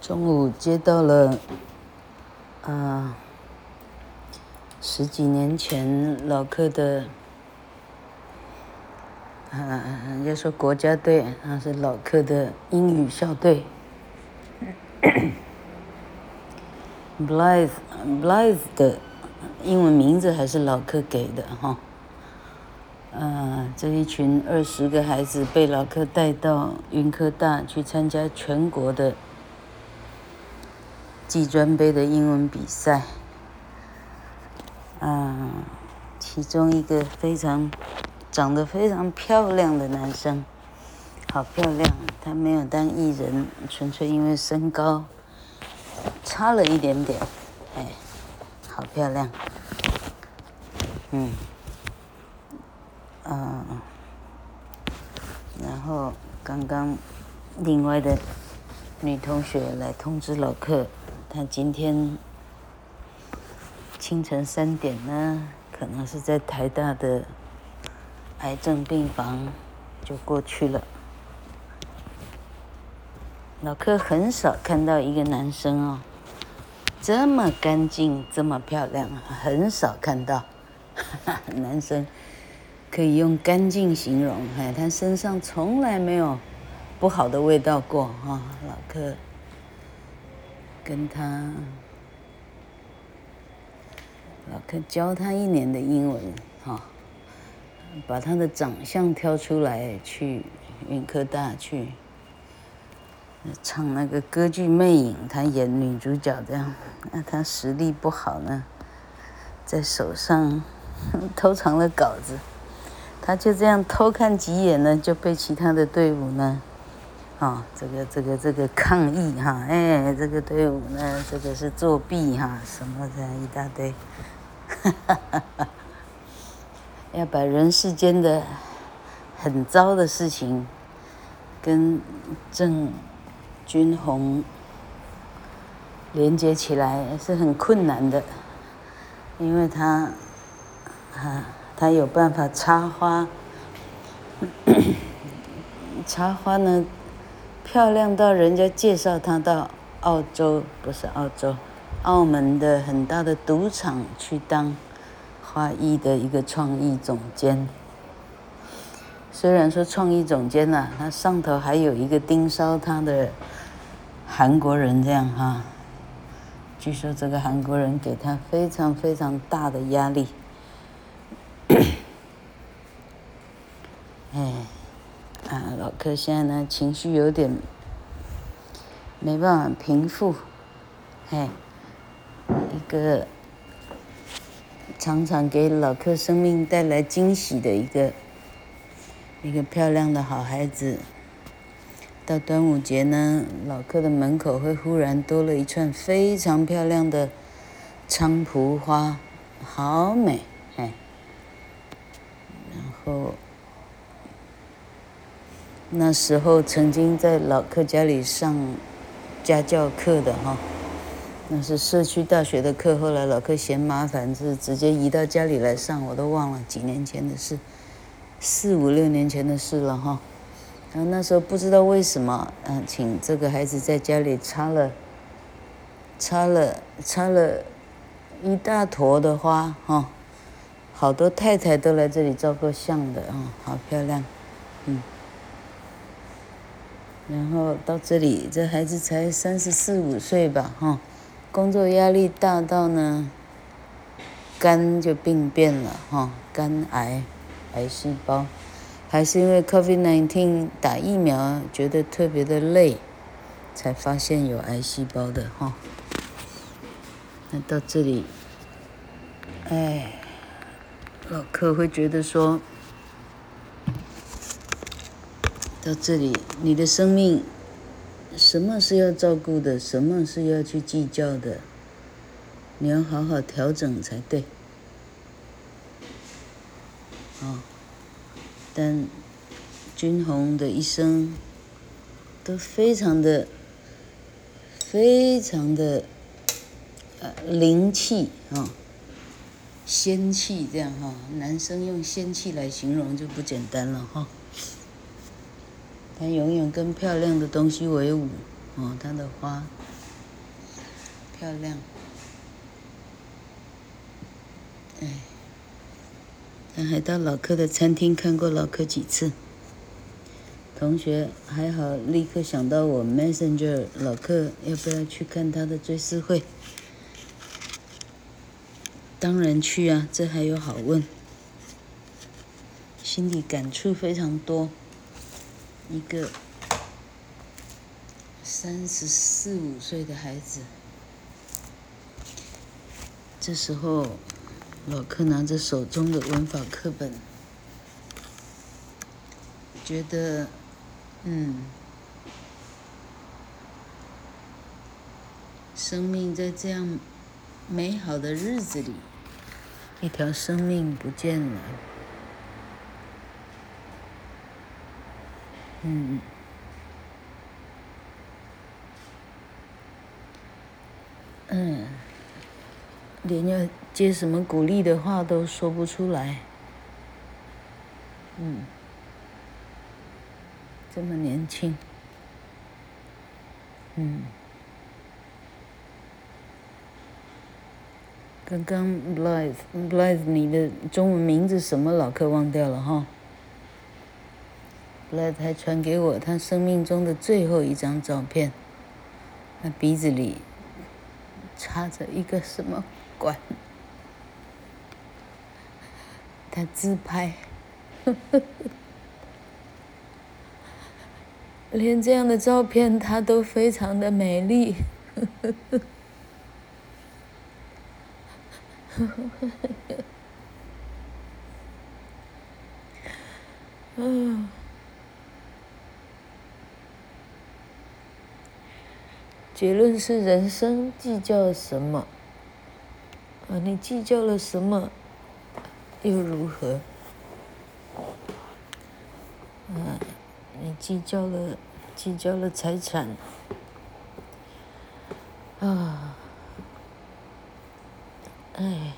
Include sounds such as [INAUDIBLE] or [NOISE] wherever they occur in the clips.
中午接到了，啊，十几年前老客的，啊，人家说国家队，那是老客的英语校队，[COUGHS] Blythe，Blythe 的英文名字还是老客给的哈。呃，这一群二十个孩子被老客带到云科大去参加全国的技专杯的英文比赛。嗯，其中一个非常长得非常漂亮的男生，好漂亮，他没有当艺人，纯粹因为身高差了一点点，哎，好漂亮，嗯。嗯，然后刚刚另外的女同学来通知老客，他今天清晨三点呢，可能是在台大的癌症病房就过去了。老柯很少看到一个男生哦，这么干净，这么漂亮，很少看到 [LAUGHS] 男生。可以用干净形容，哎，他身上从来没有不好的味道过哈、哦。老柯跟他，老客教他一年的英文哈、哦，把他的长相挑出来去云科大去唱那个歌剧《魅影》，他演女主角这样，那他实力不好呢，在手上 [LAUGHS] 偷藏了稿子。他就这样偷看几眼呢，就被其他的队伍呢，啊、这个这个这个抗议哈，哎，这个队伍呢，这个是作弊哈，什么的一大堆，哈哈哈哈，要把人世间的很糟的事情跟郑君红连接起来是很困难的，因为他，啊。他有办法插花，[COUGHS] 插花呢，漂亮到人家介绍他到澳洲，不是澳洲，澳门的很大的赌场去当花艺的一个创意总监。虽然说创意总监呐，他上头还有一个盯梢他的韩国人这样哈。据说这个韩国人给他非常非常大的压力。哎，可，现在呢，情绪有点没办法平复。哎，一个常常给老客生命带来惊喜的一个一个漂亮的好孩子，到端午节呢，老客的门口会忽然多了一串非常漂亮的菖蒲花，好美。然后，那时候曾经在老客家里上家教课的哈，那是社区大学的课。后来老客嫌麻烦，是直接移到家里来上，我都忘了几年前的事，四五六年前的事了哈。然后那时候不知道为什么，嗯，请这个孩子在家里插了，插了插了一大坨的花哈。好多太太都来这里照过相的啊、好漂亮，嗯。然后到这里，这孩子才三十四五岁吧，哈、工作压力大到呢，肝就病变了，哈、肝癌，癌细胞，还是因为 COVID-19 打疫苗觉得特别的累，才发现有癌细胞的，哈、那到这里，哎。老客会觉得说，到这里，你的生命，什么是要照顾的，什么是要去计较的，你要好好调整才对。哦，但君红的一生都非常的、非常的呃灵气啊。仙气这样哈，男生用仙气来形容就不简单了哈。他永远跟漂亮的东西为伍，哦，他的花漂亮。哎，他还到老客的餐厅看过老客几次。同学还好，立刻想到我 Messenger 老客要不要去看他的追思会？当然去啊，这还有好问？心里感触非常多。一个三十四五岁的孩子，这时候老柯拿着手中的文法课本，觉得。嗯，生命在这样美好的日子里，一条生命不见了。嗯，嗯，连要接什么鼓励的话都说不出来。嗯。这么年轻，嗯，刚刚 Blythe，Blythe，你的中文名字什么？老客忘掉了哈。Blythe 还传给我他生命中的最后一张照片，他鼻子里插着一个什么管，他自拍。呵 [LAUGHS] 呵连这样的照片，他都非常的美丽。嗯。[LAUGHS] 结论是：人生计较什么？啊，你计较了什么，又如何？嗯。你计较了，计较了财产，啊，哎，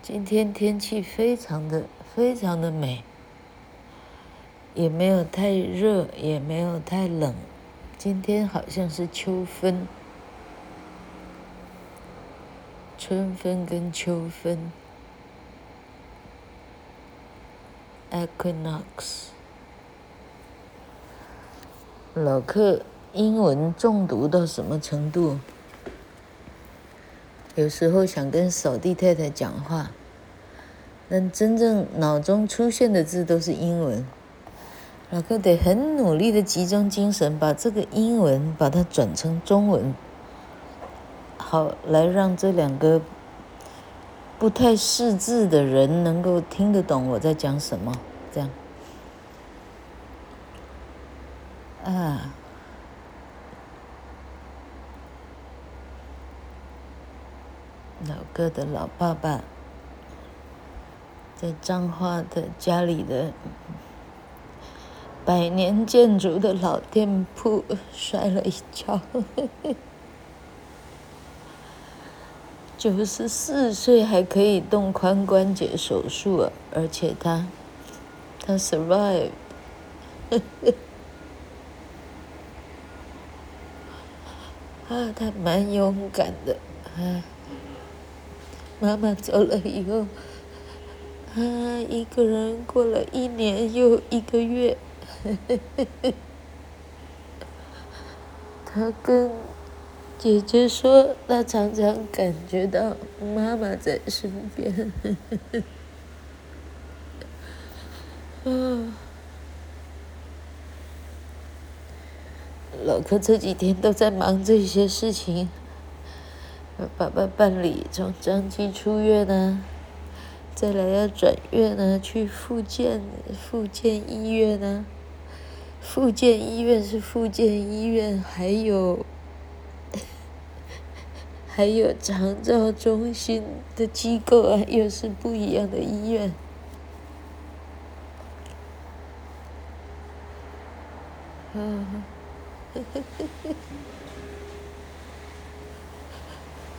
今天天气非常的非常的美，也没有太热，也没有太冷，今天好像是秋分，春分跟秋分。Equinox，老客英文中毒到什么程度？有时候想跟扫地太太讲话，但真正脑中出现的字都是英文。老哥得很努力的集中精神，把这个英文把它转成中文，好来让这两个。不太识字的人能够听得懂我在讲什么，这样。啊，老哥的老爸爸在彰化的家里的百年建筑的老店铺摔了一跤。[LAUGHS] 九十四岁还可以动髋关节手术啊，而且他，他 survive，[LAUGHS] 啊，他蛮勇敢的啊。妈妈走了以后，他一个人过了一年又一个月，[LAUGHS] 他跟。姐姐说，他常常感觉到妈妈在身边。啊，老柯这几天都在忙这些事情，爸爸办理从彰基出院呢，再来要转院呢，去复健复健医院呢，附件医院是附件医院，还有还有长照中心的机构啊，又是不一样的医院。呵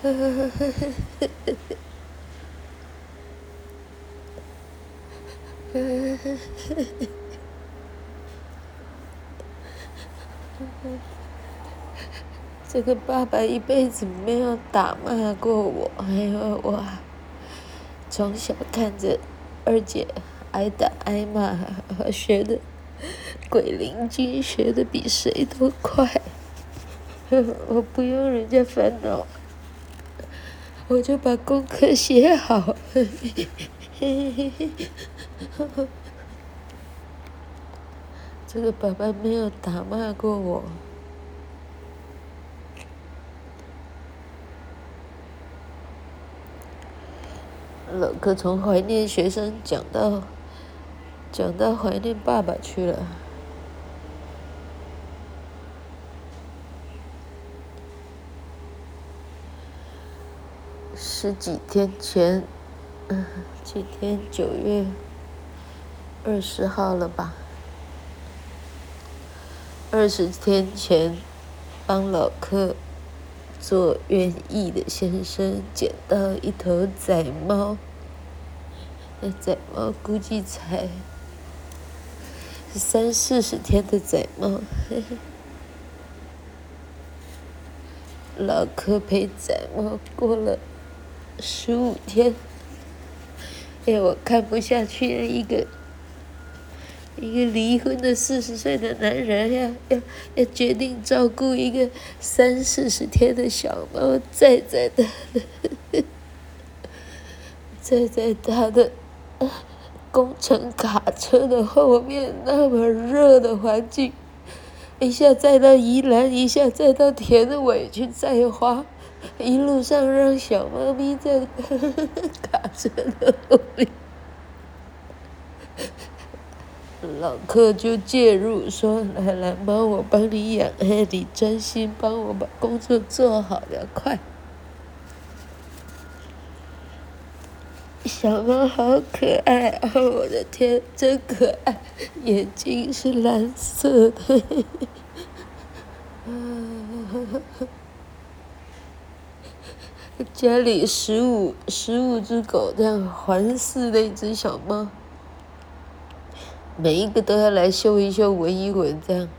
呵呵呵。[LAUGHS] 这个爸爸一辈子没有打骂过我，因为我从小看着二姐挨打挨骂，学的鬼灵精学的比谁都快，我不用人家烦恼，我就把功课写好。[LAUGHS] 这个爸爸没有打骂过我。老哥从怀念学生讲到讲到怀念爸爸去了。十几天前，嗯，今天九月二十号了吧？二十天前，帮老柯。做园艺的先生捡到一头仔猫，那仔猫估计才三四十天的仔猫，老柯陪仔猫过了十五天，哎，我看不下去了，一个。一个离婚的四十岁的男人要要要决定照顾一个三四十天的小猫，载在他的，[LAUGHS] 载在他的工程卡车的后面，那么热的环境，一下载到宜兰，一下载到田的尾去摘花，一路上让小猫咪在 [LAUGHS] 卡车的后面。老客就介入说：“来来，帮，我帮你养，哎，你专心帮我把工作做好了，快。”小猫好可爱哦，我的天，真可爱，眼睛是蓝色的。[LAUGHS] 家里十五十五只狗这样环视的一只小猫。每一个都要来嗅一嗅、闻一闻，这样。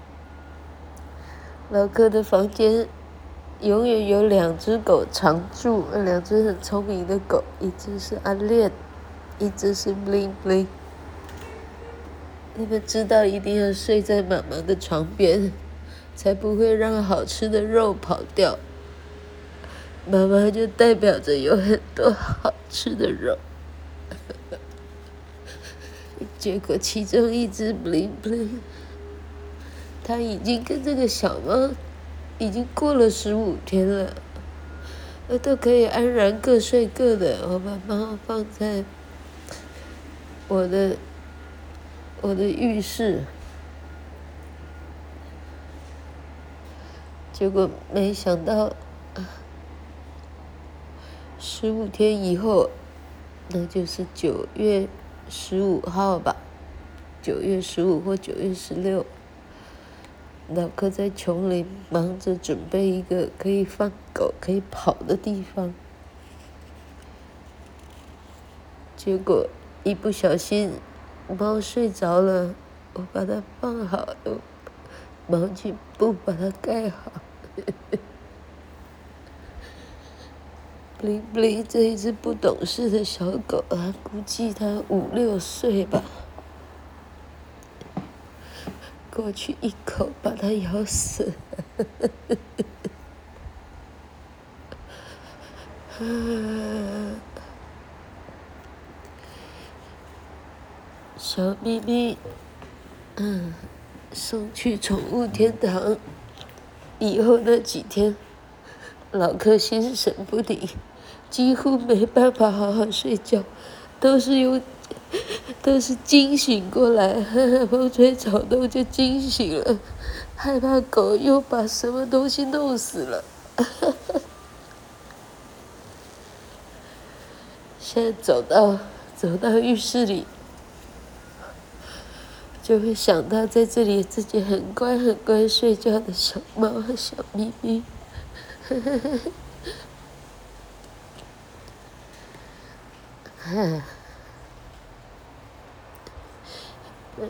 老柯的房间永远有两只狗常住，两只很聪明的狗，一只是阿恋，一只是 Bling Bling。他们知道一定要睡在妈妈的床边，才不会让好吃的肉跑掉。妈妈就代表着有很多好吃的肉。结果其中一只 Bling Bling，它已经跟这个小猫已经过了十五天了，那都可以安然各睡各的。我把猫放在我的我的浴室，结果没想到十五天以后，那就是九月。十五号吧，九月十五或九月十六，老柯在丛林忙着准备一个可以放狗、可以跑的地方，结果一不小心，猫睡着了，我把它放好了，毛巾布把它盖好。Bling Bling 这一只不懂事的小狗啊，估计它五六岁吧，过去一口把它咬死。[LAUGHS] 小咪咪，嗯，送去宠物天堂以后那几天。老柯心神不宁，几乎没办法好好睡觉，都是用，都是惊醒过来，风吹草动就惊醒了，害怕狗又把什么东西弄死了。现在走到走到浴室里，就会想到在这里自己很乖很乖睡觉的小猫和小咪咪。呵呵呵呵，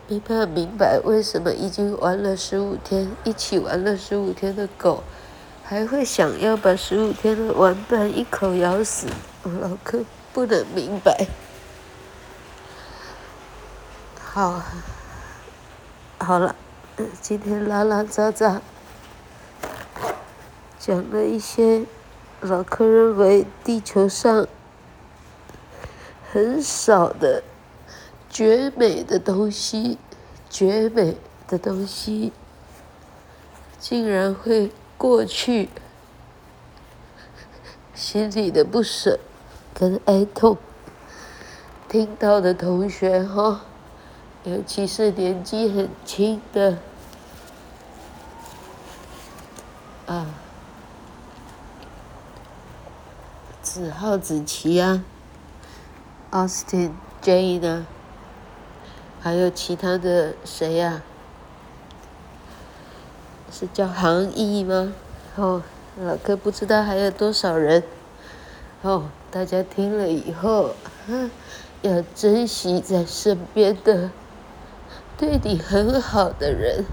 没办法明白为什么已经玩了十五天，一起玩了十五天的狗，还会想要把十五天的玩伴一口咬死。我老柯不能明白。好，好了，今天拉拉杂杂讲了一些老客认为地球上很少的绝美的东西，绝美的东西竟然会过去，心里的不舍跟哀痛，听到的同学哈。尤其是年纪很轻的啊，子浩、子琪啊，Austin、Jane 啊，还有其他的谁呀、是叫杭毅吗？哦，老哥不知道还有多少人。哦，大家听了以后，要珍惜在身边的。对你很好的人，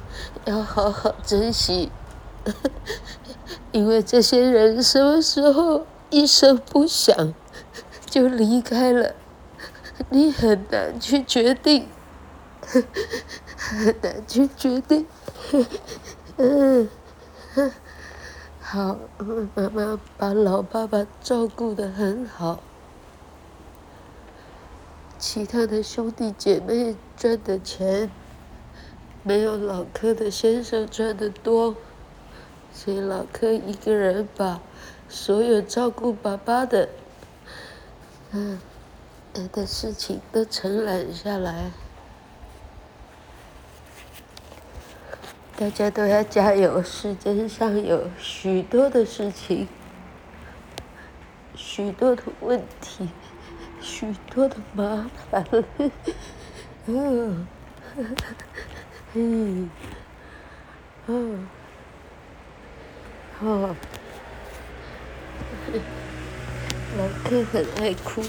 要好好珍惜，因为这些人什么时候一声不响就离开了，你很难去决定，很难去决定。嗯，好，妈妈把老爸爸照顾得很好。其他的兄弟姐妹赚的钱没有老柯的先生赚的多，所以老柯一个人把所有照顾爸爸的，嗯，的事情都承揽下来。大家都要加油，世界上有许多的事情，许多的问题。许多的麻烦，嗯，嗯，嗯，好，老柯很爱哭，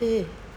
哎。[LAUGHS]